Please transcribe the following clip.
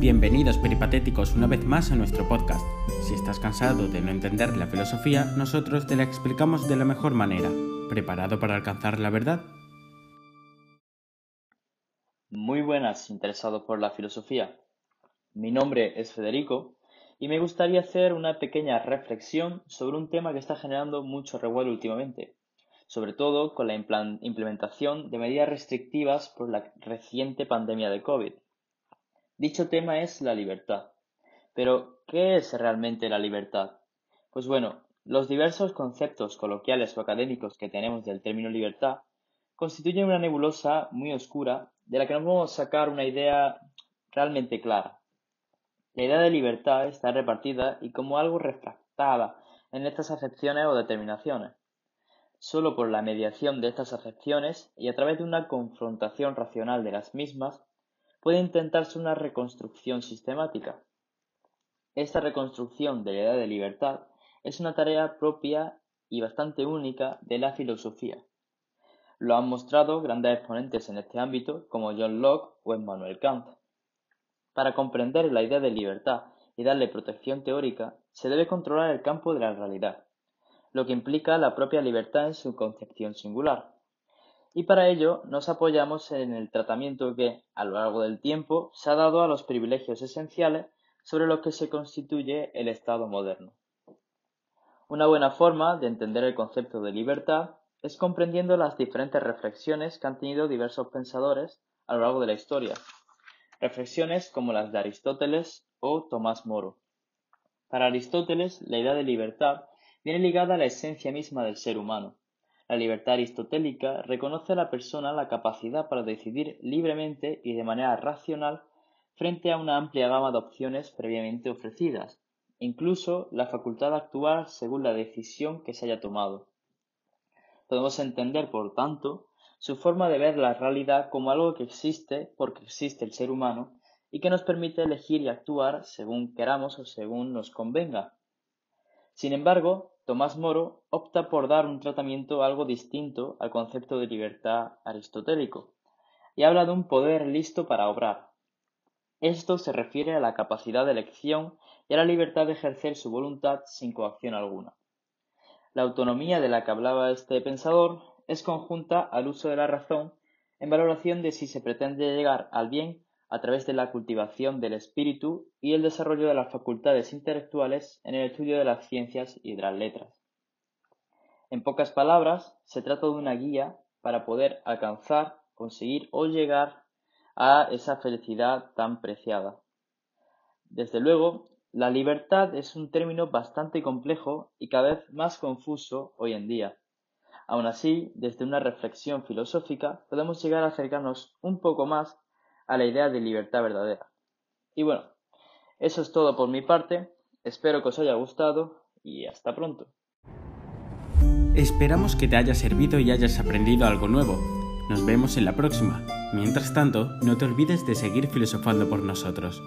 Bienvenidos peripatéticos una vez más a nuestro podcast. Si estás cansado de no entender la filosofía, nosotros te la explicamos de la mejor manera. ¿Preparado para alcanzar la verdad? Muy buenas, interesados por la filosofía. Mi nombre es Federico y me gustaría hacer una pequeña reflexión sobre un tema que está generando mucho revuelo últimamente, sobre todo con la implementación de medidas restrictivas por la reciente pandemia de COVID. Dicho tema es la libertad. Pero, ¿qué es realmente la libertad? Pues bueno, los diversos conceptos coloquiales o académicos que tenemos del término libertad constituyen una nebulosa muy oscura de la que no podemos sacar una idea realmente clara. La idea de libertad está repartida y como algo refractada en estas acepciones o determinaciones. Solo por la mediación de estas acepciones y a través de una confrontación racional de las mismas puede intentarse una reconstrucción sistemática. Esta reconstrucción de la idea de libertad es una tarea propia y bastante única de la filosofía. Lo han mostrado grandes exponentes en este ámbito como John Locke o Emmanuel Kant. Para comprender la idea de libertad y darle protección teórica, se debe controlar el campo de la realidad, lo que implica la propia libertad en su concepción singular. Y para ello nos apoyamos en el tratamiento que, a lo largo del tiempo, se ha dado a los privilegios esenciales sobre los que se constituye el Estado moderno. Una buena forma de entender el concepto de libertad es comprendiendo las diferentes reflexiones que han tenido diversos pensadores a lo largo de la historia. Reflexiones como las de Aristóteles o Tomás Moro. Para Aristóteles, la idea de libertad viene ligada a la esencia misma del ser humano, la libertad aristotélica reconoce a la persona la capacidad para decidir libremente y de manera racional frente a una amplia gama de opciones previamente ofrecidas, incluso la facultad de actuar según la decisión que se haya tomado. Podemos entender, por tanto, su forma de ver la realidad como algo que existe porque existe el ser humano y que nos permite elegir y actuar según queramos o según nos convenga. Sin embargo, Tomás Moro opta por dar un tratamiento algo distinto al concepto de libertad aristotélico, y habla de un poder listo para obrar. Esto se refiere a la capacidad de elección y a la libertad de ejercer su voluntad sin coacción alguna. La autonomía de la que hablaba este pensador es conjunta al uso de la razón en valoración de si se pretende llegar al bien a través de la cultivación del espíritu y el desarrollo de las facultades intelectuales en el estudio de las ciencias y de las letras. En pocas palabras, se trata de una guía para poder alcanzar, conseguir o llegar a esa felicidad tan preciada. Desde luego, la libertad es un término bastante complejo y cada vez más confuso hoy en día. Aun así, desde una reflexión filosófica podemos llegar a acercarnos un poco más a la idea de libertad verdadera. Y bueno, eso es todo por mi parte, espero que os haya gustado y hasta pronto. Esperamos que te haya servido y hayas aprendido algo nuevo. Nos vemos en la próxima. Mientras tanto, no te olvides de seguir filosofando por nosotros.